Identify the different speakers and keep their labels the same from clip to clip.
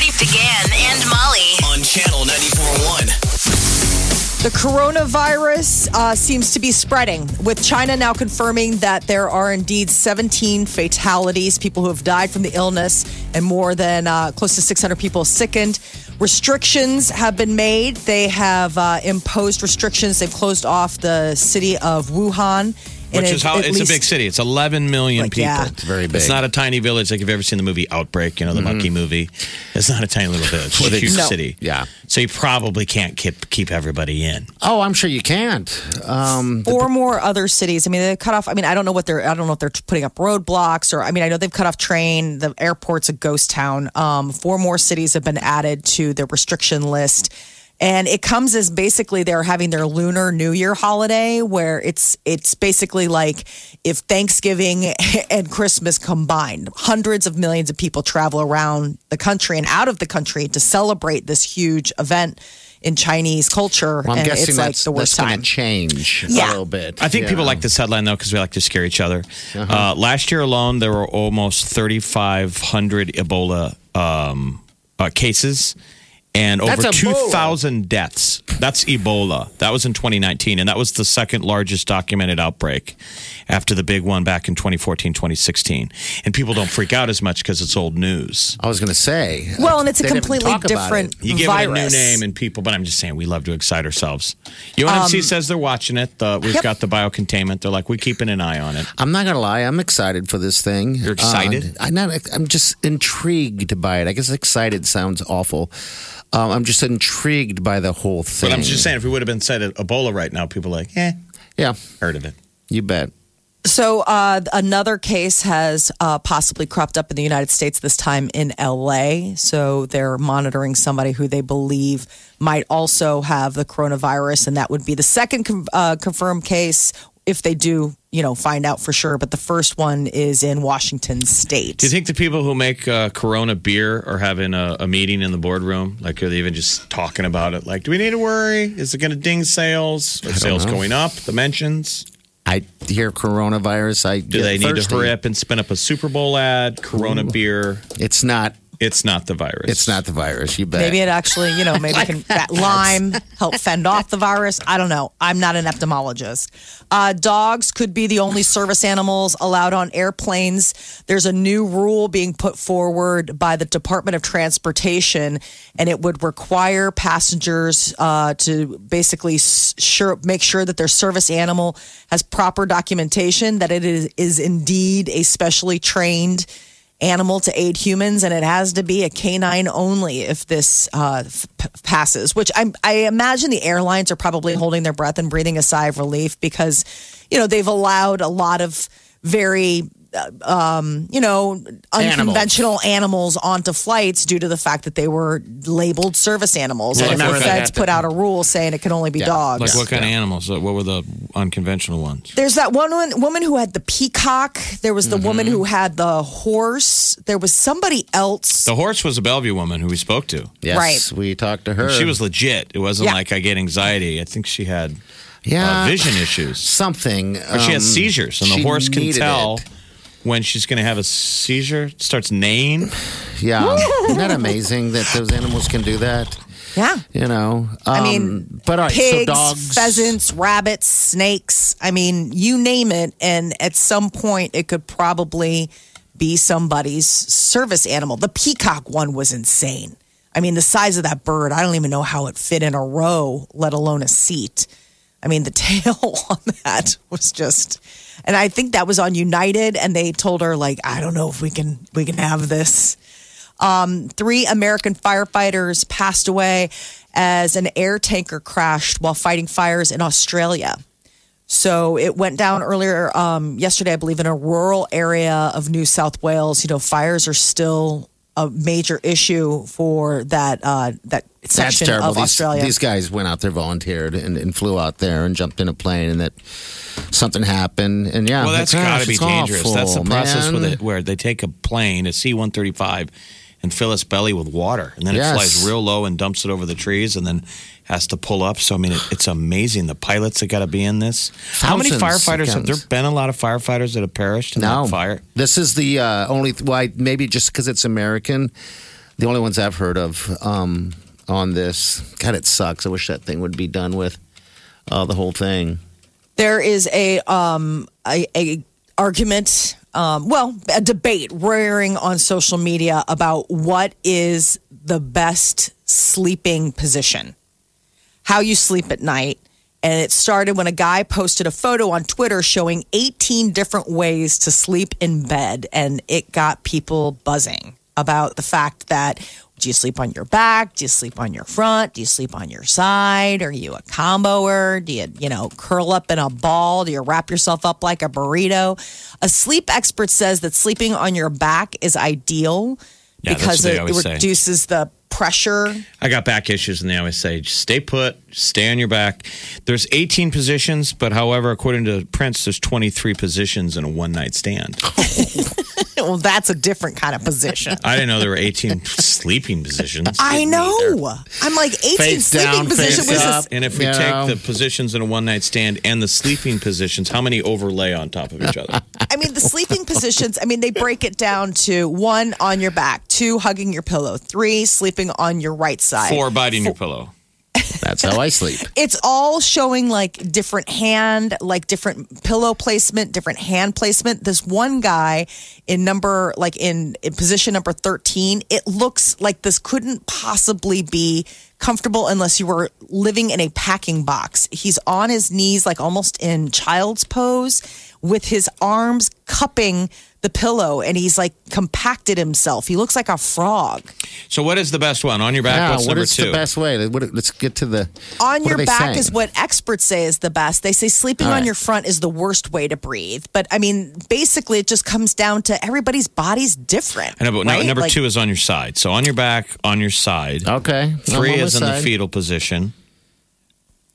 Speaker 1: Party began and Molly.
Speaker 2: on channel 94.1.
Speaker 3: The coronavirus uh, seems to be spreading, with China now confirming that there are indeed 17 fatalities, people who have died from the illness, and more than uh, close to 600 people sickened. Restrictions have been made. They have uh, imposed restrictions. They've closed off the city of Wuhan. And
Speaker 4: Which is
Speaker 3: it-
Speaker 4: how
Speaker 3: at
Speaker 4: it's a big city. It's 11 million
Speaker 3: Like,
Speaker 4: people.
Speaker 3: yeah.
Speaker 4: It's
Speaker 5: very big.
Speaker 4: It's not a tiny village like you've ever seen the movie Outbreak, you know, the monkey movie. It's not a tiny little village. It's a huge
Speaker 3: No.
Speaker 4: city.
Speaker 5: Yeah.
Speaker 4: So you probably can't keep keep everybody in.
Speaker 5: Oh, I'm sure you can't. Um,
Speaker 3: Four more other cities. I mean, they cut off. I mean, I don't know what they're. I don't know if they're putting up roadblocks or. I mean, I know they've cut off train. The airport's a ghost town. Um, four more cities have been added to the restriction list, and it comes as basically they're having their Lunar New Year holiday, where it's it's basically like if Thanksgiving and Christmas combined, hundreds of millions of people travel around the country and out of the country to celebrate this huge event in Chinese culture,
Speaker 5: well, I'm
Speaker 3: and
Speaker 5: guessing
Speaker 3: it's like
Speaker 5: that's,
Speaker 3: the worst
Speaker 5: that's going
Speaker 3: time.
Speaker 5: to change
Speaker 3: Yeah.
Speaker 5: a little bit.
Speaker 4: I think people like this headline though because we like to scare each other. uh last year alone, there were almost 3,500 Ebola um, uh, cases and over 2,000 deaths. That's Ebola. That was in 2019, and that was the second largest documented outbreak after the big one back in 2014, 2016. And people don't freak out as much because it's old news.
Speaker 5: I was going to say.
Speaker 3: Well, and it's a completely different
Speaker 5: it.
Speaker 4: You give
Speaker 3: virus.
Speaker 4: it a new name and people, but I'm just saying we love to excite ourselves. UNMC says they're watching it. The, we've
Speaker 3: Yep.
Speaker 4: got the biocontainment. They're like, we're keeping an eye on it.
Speaker 5: I'm not going to lie. I'm excited for this thing.
Speaker 4: You're excited?
Speaker 5: Uh, I'm not. I'm just intrigued by it. I guess excited sounds awful. Um, I'm just intrigued by the whole thing.
Speaker 4: But I'm just saying, if we would have been said Ebola right now, people are like, eh,
Speaker 5: Yeah,
Speaker 4: heard of it.
Speaker 5: you bet.
Speaker 3: So uh, another case has uh, possibly cropped up in the United States. This time in L.A. So they're monitoring somebody who they believe might also have the coronavirus, and that would be the second com- uh, confirmed case if they do, you know, find out for sure. But the first one is in Washington State.
Speaker 4: Do you think the people who make uh, Corona beer are having a, a meeting in the boardroom? Like, are they even just talking about it? Like, do we need to worry? Is it going to ding sales? Are sales
Speaker 5: know.
Speaker 4: going up? The mentions?
Speaker 5: I hear coronavirus. I
Speaker 4: Do they need to hurry up and spin up a Super Bowl ad? Corona beer?
Speaker 5: It's not.
Speaker 4: It's not the virus.
Speaker 5: It's not the virus. You bet.
Speaker 3: Maybe it actually, you know, maybe can that lime help fend off the virus. I don't know. I'm not an epidemiologist. Uh, dogs could be the only service animals allowed on airplanes. There's a new rule being put forward by the Department of Transportation, and it would require passengers uh, to basically sure make sure that their service animal has proper documentation that it is, is indeed a specially trained animal to aid humans, and it has to be a canine only if this uh, passes. Which I, I imagine the airlines are probably holding their breath and breathing a sigh of relief because, you know, they've allowed a lot of very. Uh, Um, you know, unconventional animals. onto flights due to the fact that they were labeled service animals.
Speaker 4: Well,
Speaker 3: and if the feds put out a rule saying it can only be dogs.
Speaker 4: Like, what kind of animals? Uh, What were the unconventional ones?
Speaker 3: There's that one woman, woman who had the peacock. There was the
Speaker 4: Mm-hmm.
Speaker 3: woman who had the horse. There was somebody else.
Speaker 4: The horse was a Bellevue woman who we spoke to.
Speaker 5: Yes,
Speaker 3: Right.
Speaker 5: we talked to her.
Speaker 4: She was legit. It wasn't
Speaker 3: Yeah.
Speaker 4: like I get anxiety. I think she had
Speaker 5: yeah
Speaker 4: uh, vision issues.
Speaker 5: something.
Speaker 4: Or she has
Speaker 5: um,
Speaker 4: seizures, and the horse can tell
Speaker 5: it.
Speaker 4: When she's going to have a seizure. Starts neighing.
Speaker 5: Yeah, isn't that amazing that those animals can do that?
Speaker 3: Yeah.
Speaker 5: You know,
Speaker 3: I
Speaker 5: Um,
Speaker 3: mean,
Speaker 5: but all right,
Speaker 3: pigs,
Speaker 5: so dogs,
Speaker 3: pheasants, rabbits, snakes. I mean, you name it. And at some point, it could probably be somebody's service animal. The peacock one was insane. I mean, the size of that bird, I don't even know how it fit in a row, let alone a seat. I mean, the tail on that was just, and I think that was on United, and they told her like, I don't know if we can we can have this. Um, three American firefighters passed away as an air tanker crashed while fighting fires in Australia. So it went down earlier um, yesterday, I believe, in a rural area of New South Wales. You know, fires are still a major issue for that uh, that
Speaker 5: That's
Speaker 3: section
Speaker 5: terrible.
Speaker 3: of
Speaker 5: These,
Speaker 3: Australia.
Speaker 5: these guys went out there, volunteered, and, and flew out there and jumped in a plane, and that something happened. And yeah,
Speaker 4: Well, that's
Speaker 5: gosh,
Speaker 4: got to be dangerous.
Speaker 5: awful,
Speaker 4: that's the process
Speaker 5: man.
Speaker 4: with it, where they take a plane, a C one thirty five, and fill its belly with water, and then
Speaker 5: Yes.
Speaker 4: it flies real low and dumps it over the trees, and then has to pull up. So I mean, it, it's amazing the pilots that got to be in this. How many
Speaker 5: Thousands
Speaker 4: firefighters have there been? A lot of firefighters that have perished in
Speaker 5: No
Speaker 4: that fire.
Speaker 5: This is the uh, only why maybe just because it's American, the only ones I've heard of um, on this. God, it sucks. I wish that thing would be done with uh, the whole thing.
Speaker 3: there is a um a, a argument um well a debate rearing on social media about what is the best sleeping position. How you sleep at night. And it started when a guy posted a photo on Twitter showing 18 different ways to sleep in bed and it got people buzzing about the fact that do you sleep on your back? Do you sleep on your front? Do you sleep on your side? Are you a comboer? Do you, you know, curl up in a ball? Do you wrap yourself up like a burrito? A sleep expert says that sleeping on your back is ideal
Speaker 4: Yeah,
Speaker 3: because
Speaker 4: they
Speaker 3: it,
Speaker 4: always say.
Speaker 3: reduces the pressure.
Speaker 4: I got back issues, and they always say, just stay put, stay on your back. There's 18 positions, but however, according to Prince, there's 23 positions in a one night stand.
Speaker 3: well, that's a different kind of position.
Speaker 4: I didn't know there were 18 sleeping positions.
Speaker 3: I know.
Speaker 4: either.
Speaker 3: I'm like 18
Speaker 5: Face
Speaker 3: sleeping
Speaker 5: down,
Speaker 3: position
Speaker 5: face
Speaker 3: was
Speaker 5: up.
Speaker 4: And if we
Speaker 5: You
Speaker 4: take
Speaker 5: know.
Speaker 4: the positions in a one night stand and the sleeping positions, how many overlay on top of each other?
Speaker 3: I mean, the sleeping positions, I mean, they break it down to one on your back, two hugging your pillow, three sleeping on your right side.
Speaker 4: Four biting your pillow.
Speaker 5: That's how I sleep.
Speaker 3: It's all showing like different hand, like different pillow placement, different hand placement. This one guy in number, like in, in position number 13, it looks like this couldn't possibly be comfortable unless you were living in a packing box. He's on his knees, like almost in child's pose, with his arms cupping the pillow and he's like compacted himself. He looks like a frog.
Speaker 4: So, what is the best one? On your back,
Speaker 5: Yeah,
Speaker 4: what's
Speaker 5: what
Speaker 4: number
Speaker 5: is
Speaker 4: two?
Speaker 5: the best way? What- Let's get to the
Speaker 3: on your back
Speaker 5: saying?
Speaker 3: is what experts say is the best. They say sleeping
Speaker 5: All
Speaker 3: on
Speaker 5: right.
Speaker 3: your front is the worst way to breathe. But I mean, basically, it just comes down to everybody's body's different.
Speaker 4: I know, but no,
Speaker 3: right?
Speaker 4: number
Speaker 3: Like,
Speaker 4: two is on your side. So, on your back, on your side.
Speaker 5: Okay.
Speaker 4: Three
Speaker 5: I'm on
Speaker 4: is in the fetal position.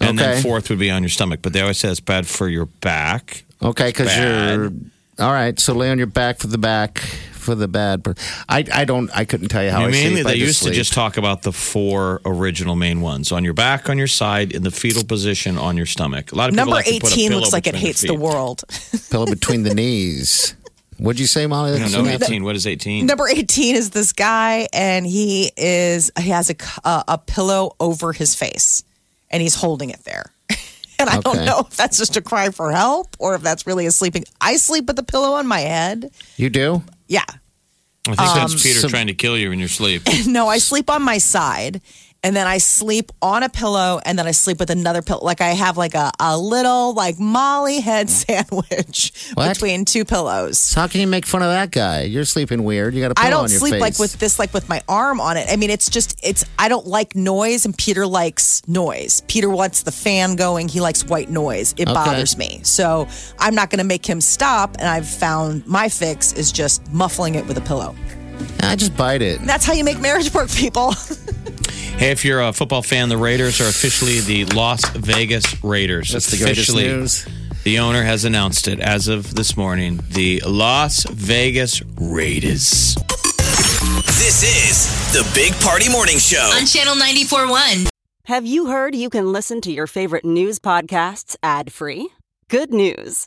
Speaker 4: And then fourth would be on your stomach. But they always say it's bad for your back.
Speaker 5: Okay, because you're all right. So lay on your back for the back for the bad. per- I I don't. I couldn't tell you how I
Speaker 4: Mainly,
Speaker 5: sleep. I
Speaker 4: they used
Speaker 5: sleep.
Speaker 4: to just talk about the four original main ones on your back, on your side, in the fetal position, on your stomach. A lot of people
Speaker 3: number
Speaker 4: like to put a
Speaker 3: 18 looks like it hates
Speaker 4: their
Speaker 3: the world.
Speaker 5: pillow between the knees. What'd you say, Molly?
Speaker 4: I don't 18. What is 18?
Speaker 3: number 18 is this guy, and he is he has a c- uh, a pillow over his face, and he's holding it there. And I don't know if that's just a cry for help or if that's really a sleeping. I sleep with the pillow on my head.
Speaker 5: You do?
Speaker 3: Yeah,
Speaker 4: I think that's Peter
Speaker 5: so-
Speaker 4: trying to kill you in your sleep.
Speaker 3: No, I sleep on my side and then I sleep on a pillow and then I sleep with another pillow. Like I have like a, a little like Molly head mm. sandwich
Speaker 5: What?
Speaker 3: between two pillows.
Speaker 5: So how can you make fun of that guy? You're sleeping weird. You got a pillow on your face.
Speaker 3: I don't sleep
Speaker 5: face.
Speaker 3: like with this, like with my arm on it. I mean, it's just, it's, I don't like noise and Peter likes noise. Peter wants the fan going. He likes white noise. It
Speaker 5: Okay.
Speaker 3: bothers me. So I'm not going to make him stop. And I've found my fix is just muffling it with a pillow.
Speaker 5: I just bite it.
Speaker 3: And that's how you make marriage work, people.
Speaker 4: Hey, if you're a football fan, the Raiders are officially the Las Vegas Raiders.
Speaker 5: That's the greatest
Speaker 4: officially,
Speaker 5: news.
Speaker 4: The owner has announced it as of this morning. The Las Vegas Raiders.
Speaker 2: This is the Big Party Morning Show.
Speaker 1: On Channel 94.1.
Speaker 6: Have you heard you can listen to your favorite news podcasts ad free? Good news!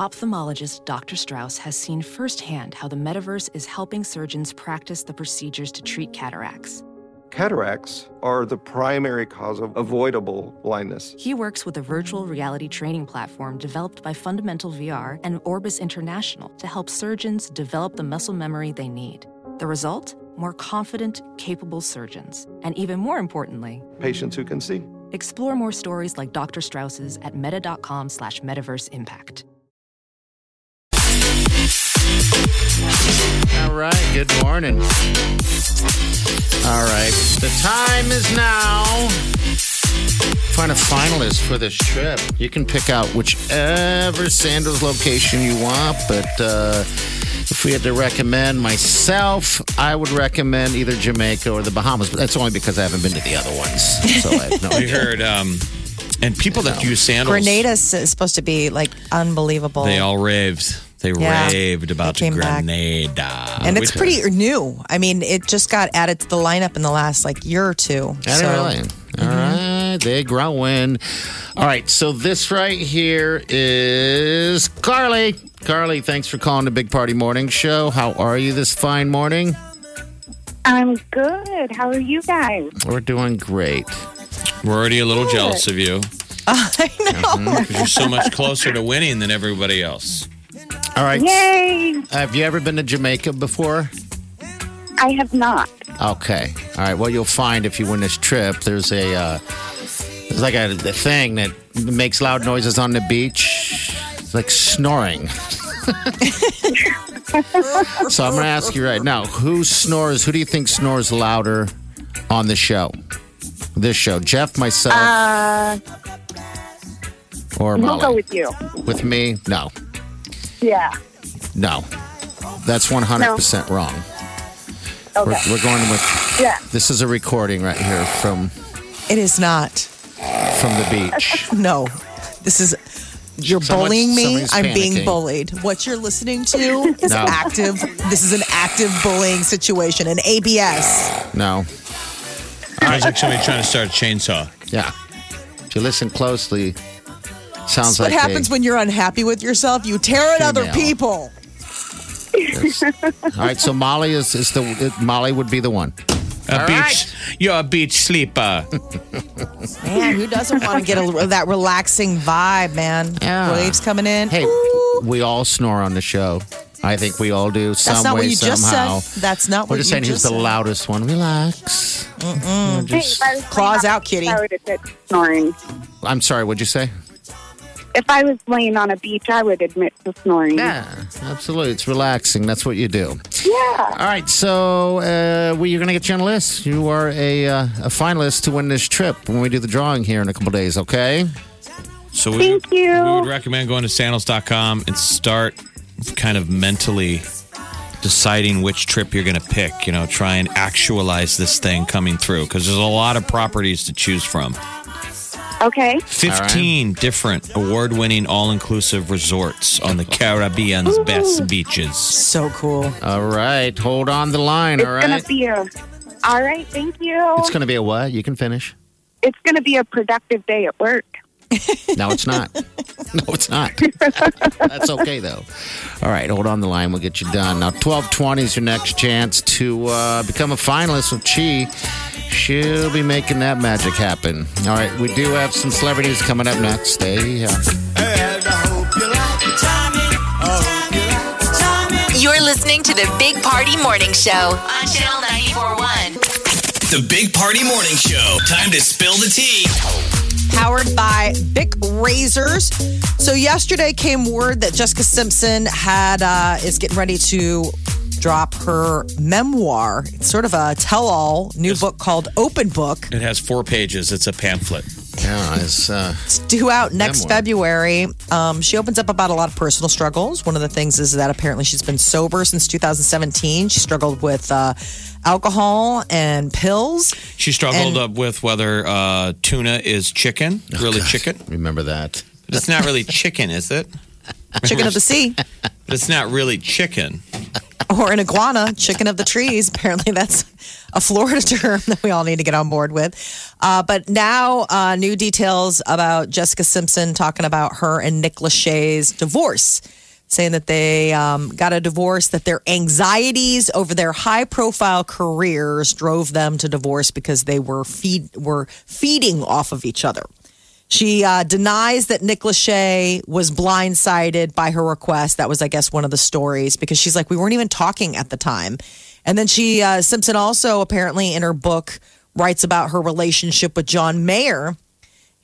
Speaker 7: Ophthalmologist Dr. Strauss has seen firsthand how the metaverse is helping surgeons practice the procedures to treat cataracts.
Speaker 8: Cataracts are the primary cause of avoidable blindness.
Speaker 7: He works with a virtual reality training platform developed by Fundamental VR and Orbis International to help surgeons develop the muscle memory they need. The result? More confident, capable surgeons. And even more importantly,
Speaker 8: Patients who can see.
Speaker 7: Explore more stories like Dr. Strauss's at meta.com slash metaverse impact.
Speaker 5: All right, good morning. All right, the time is now. Find a finalist for this trip. You can pick out whichever Sandals location you want, but uh, if we had to recommend myself, I would recommend either Jamaica or the Bahamas. But that's only because I haven't been to the other ones. So I have no
Speaker 4: We heard, um, and people that use sandals,
Speaker 3: Grenada is supposed to be like unbelievable.
Speaker 4: they all raved. They
Speaker 3: Yeah,
Speaker 4: raved about
Speaker 3: they came back. And it's
Speaker 4: Which-
Speaker 3: pretty new. I mean, it just got added to the lineup in the last like year or two.
Speaker 5: I
Speaker 3: So-
Speaker 5: don't really. Mm-hmm. All right, they're growing. All right, so this right here is Carly. Carly, thanks for calling the Big Party Morning Show. How are you this fine morning?
Speaker 9: I'm good. How are you guys?
Speaker 5: We're doing great.
Speaker 4: We're already a little jealous of you
Speaker 3: I know.
Speaker 4: Mm-hmm, because you're so much closer to winning than everybody else.
Speaker 5: All right.
Speaker 9: Yay!
Speaker 5: Have you ever been to Jamaica before?
Speaker 9: I have not.
Speaker 5: Okay. All right. Well, you'll find if you win this trip, there's a uh, there's like a, a thing that makes loud noises on the beach. It's like snoring. so I'm going to ask you right now: Who snores? Who do you think snores louder on the show? This show, Jeff, myself,
Speaker 9: Uh,
Speaker 5: or
Speaker 9: we'll
Speaker 5: Molly?
Speaker 9: go with you.
Speaker 5: with me? No,
Speaker 9: Yeah.
Speaker 5: no. That's 100 percent wrong. We're,
Speaker 9: Okay.
Speaker 5: we're going with.
Speaker 9: Yeah.
Speaker 5: This is a recording right here from
Speaker 3: It is not.
Speaker 5: from the beach.
Speaker 3: No, this is. You're
Speaker 5: Someone's-
Speaker 3: bullying me.
Speaker 5: somebody's
Speaker 3: I'm being bullied. What you're listening to is
Speaker 5: No.
Speaker 3: active. This is an active bullying situation. An ABS.
Speaker 5: No.
Speaker 4: Sounds like somebody trying to start a chainsaw.
Speaker 5: Yeah. If you listen closely, sounds
Speaker 3: what
Speaker 5: like
Speaker 3: happens
Speaker 5: a,
Speaker 3: when you're unhappy with yourself? You tear at other
Speaker 5: Female.
Speaker 3: people.
Speaker 5: All right, so Molly is, is the it- Molly would be the one.
Speaker 4: A
Speaker 5: All
Speaker 4: beach,
Speaker 5: right.
Speaker 4: you're a beach sleeper.
Speaker 3: Man, who doesn't want to get a, that relaxing vibe, man?
Speaker 5: Yeah.
Speaker 3: Waves coming in.
Speaker 5: Hey,
Speaker 3: Ooh.
Speaker 5: we all snore on the show. I think we all do some
Speaker 3: That's not
Speaker 5: way
Speaker 3: what you
Speaker 5: somehow.
Speaker 3: just said. That's not
Speaker 5: We're
Speaker 3: what
Speaker 5: just
Speaker 3: you
Speaker 5: saying who's
Speaker 3: just
Speaker 5: the loudest one. Relax. We're
Speaker 9: Hey,
Speaker 5: just-
Speaker 9: if I was
Speaker 3: Claws out, kitty.
Speaker 9: beach, I would admit to snoring.
Speaker 5: I'm sorry, what'd you say?
Speaker 9: If I was laying on a beach, I would admit to snoring.
Speaker 5: Yeah, absolutely. It's relaxing. That's what you do.
Speaker 9: Yeah.
Speaker 5: All right, so uh, we, you're going to get you on the list. You are a, uh, a finalist to win this trip when we do the drawing here in a couple days, okay?
Speaker 4: So we,
Speaker 9: Thank you.
Speaker 4: we would recommend going to sandals.com and start kind of mentally deciding which trip you're going to pick. You know, try and actualize this thing coming through because there's a lot of properties to choose from.
Speaker 9: Okay.
Speaker 4: 15 different award winning all inclusive resorts on the Caribbean's best beaches.
Speaker 3: So cool.
Speaker 5: All right, hold on the line,
Speaker 9: It's
Speaker 5: all
Speaker 9: gonna be a. All right. Thank you.
Speaker 5: It's going to be a what? You can finish.
Speaker 9: It's gonna be a productive day at work.
Speaker 5: No, it's not. no, it's not. That's okay, though. All right, hold on the line. We'll get you done. Now, 1220 is your next chance to uh, become a finalist with Chi. She'll be making that magic happen. All right, we do have some celebrities coming up next. Stay uh,
Speaker 1: You're listening to the Big Party Morning Show on Channel 941.
Speaker 2: The Big Party Morning Show. Time to spill the tea.
Speaker 3: Powered by Bic Razors. So yesterday came word that Jessica Simpson had uh, is getting ready to drop her memoir. It's sort of a tell-all new book called Open Book.
Speaker 4: It has four pages, it's a pamphlet.
Speaker 5: Yeah, it's, uh,
Speaker 3: It's due out next
Speaker 5: Memoir.
Speaker 3: February. Um, she opens up about a lot of personal struggles. One of the things is that apparently she's been sober since 2017. She struggled with uh, alcohol and pills.
Speaker 4: She struggled
Speaker 3: And-
Speaker 4: up with whether uh, tuna is chicken, really chicken.
Speaker 5: remember that.
Speaker 4: But it's not really chicken, is it?
Speaker 3: Chicken of the sea.
Speaker 4: But it's not really chicken.
Speaker 3: or an iguana, chicken of the trees. Apparently, that's a Florida term that we all need to get on board with. Uh, but now, uh, new details about Jessica Simpson talking about her and Nick Lachey's divorce, saying that they um, got a divorce, that their anxieties over their high profile careers drove them to divorce because they were feed were feeding off of each other. She uh, denies that Nick Lachey was blindsided by her request. That was, I guess, one of the stories because she's like, we weren't even talking at the time. And then she, uh, Simpson also apparently in her book writes about her relationship with John Mayer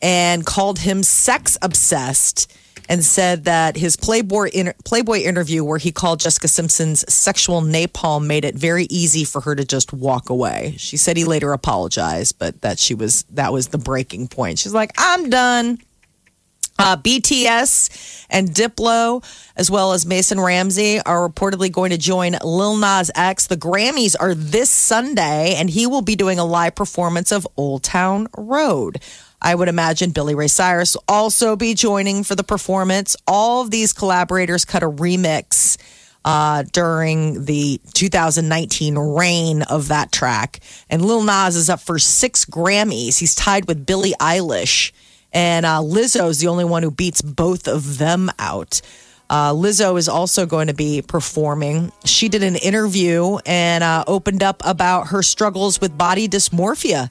Speaker 3: and called him sex obsessed and said that his Playboy inter- Playboy interview where he called Jessica Simpson's sexual napalm made it very easy for her to just walk away. She said he later apologized, but that she was that was the breaking point. She's like, "I'm done." Uh, BTS and Diplo, as well as Mason Ramsey, are reportedly going to join Lil Nas X. The Grammys are this Sunday, and he will be doing a live performance of Old Town Road. I would imagine Billy Ray Cyrus will also be joining for the performance. All of these collaborators cut a remix uh, during the 2019 reign of that track. And Lil Nas is up for six Grammys. He's tied with Billie Eilish. And uh, Lizzo is the only one who beats both of them out. Uh, Lizzo is also going to be performing. She did an interview and uh, opened up about her struggles with body dysmorphia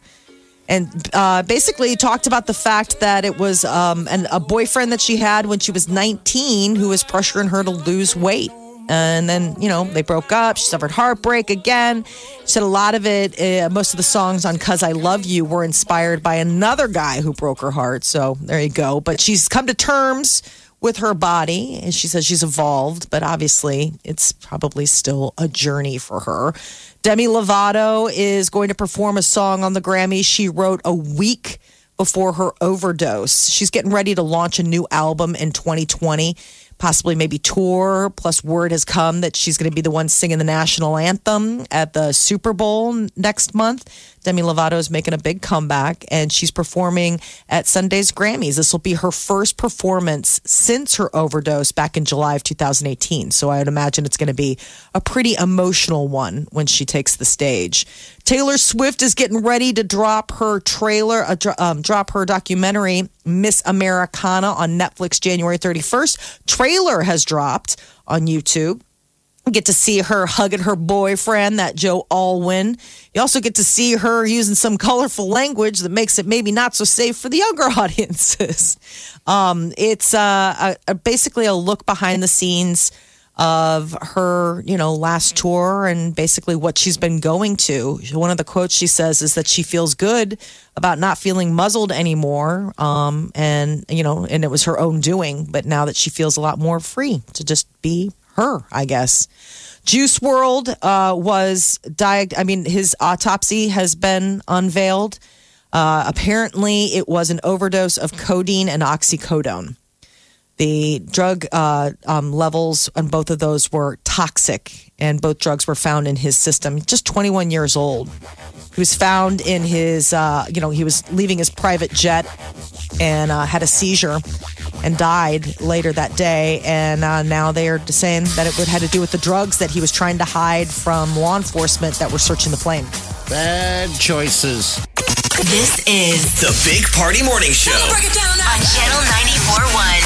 Speaker 3: and uh, basically talked about the fact that it was um, an, a boyfriend that she had when she was 19 who was pressuring her to lose weight. And then, you know, they broke up. She suffered heartbreak again. She said a lot of it, uh, most of the songs on Cuz I Love You were inspired by another guy who broke her heart. So there you go. But she's come to terms with her body and she says she's evolved, but obviously it's probably still a journey for her. Demi Lovato is going to perform a song on the Grammys she wrote a week before her overdose. She's getting ready to launch a new album in 2020 possibly maybe tour. Plus, word has come that she's going to be the one singing the national anthem at the Super Bowl next month. Demi Lovato is making a big comeback and she's performing at Sunday's Grammys. This will be her first performance since her overdose back in July of 2018. So I would imagine it's going to be a pretty emotional one when she takes the stage. Taylor Swift is getting ready to drop her trailer, uh, um, drop her documentary, Miss Americana, on Netflix January 31st. Trailer has dropped on YouTube get to see her hugging her boyfriend, that Joe Alwyn. You also get to see her using some colorful language that makes it maybe not so safe for the younger audiences. Um, it's uh, a, a, basically a look behind the scenes of her, you know, last tour and basically what she's been going to. One of the quotes she says is that she feels good about not feeling muzzled anymore. Um, and, you know, and it was her own doing, but now that she feels a lot more free to just be her, I guess. Juice WRLD uh, was diag. I mean, his autopsy has been unveiled. Uh, apparently, it was an overdose of codeine and oxycodone. The drug uh, um, levels on both of those were toxic, and both drugs were found in his system. Just 21 years old. He was found in his, uh, you know, he was leaving his private jet and uh, had a seizure and died later that day. And uh, now they are saying that it would had to do with the drugs that he was trying to hide from law enforcement that were searching the plane.
Speaker 5: Bad choices.
Speaker 1: This is
Speaker 2: The Big Party Morning Show.
Speaker 1: on Channel 94.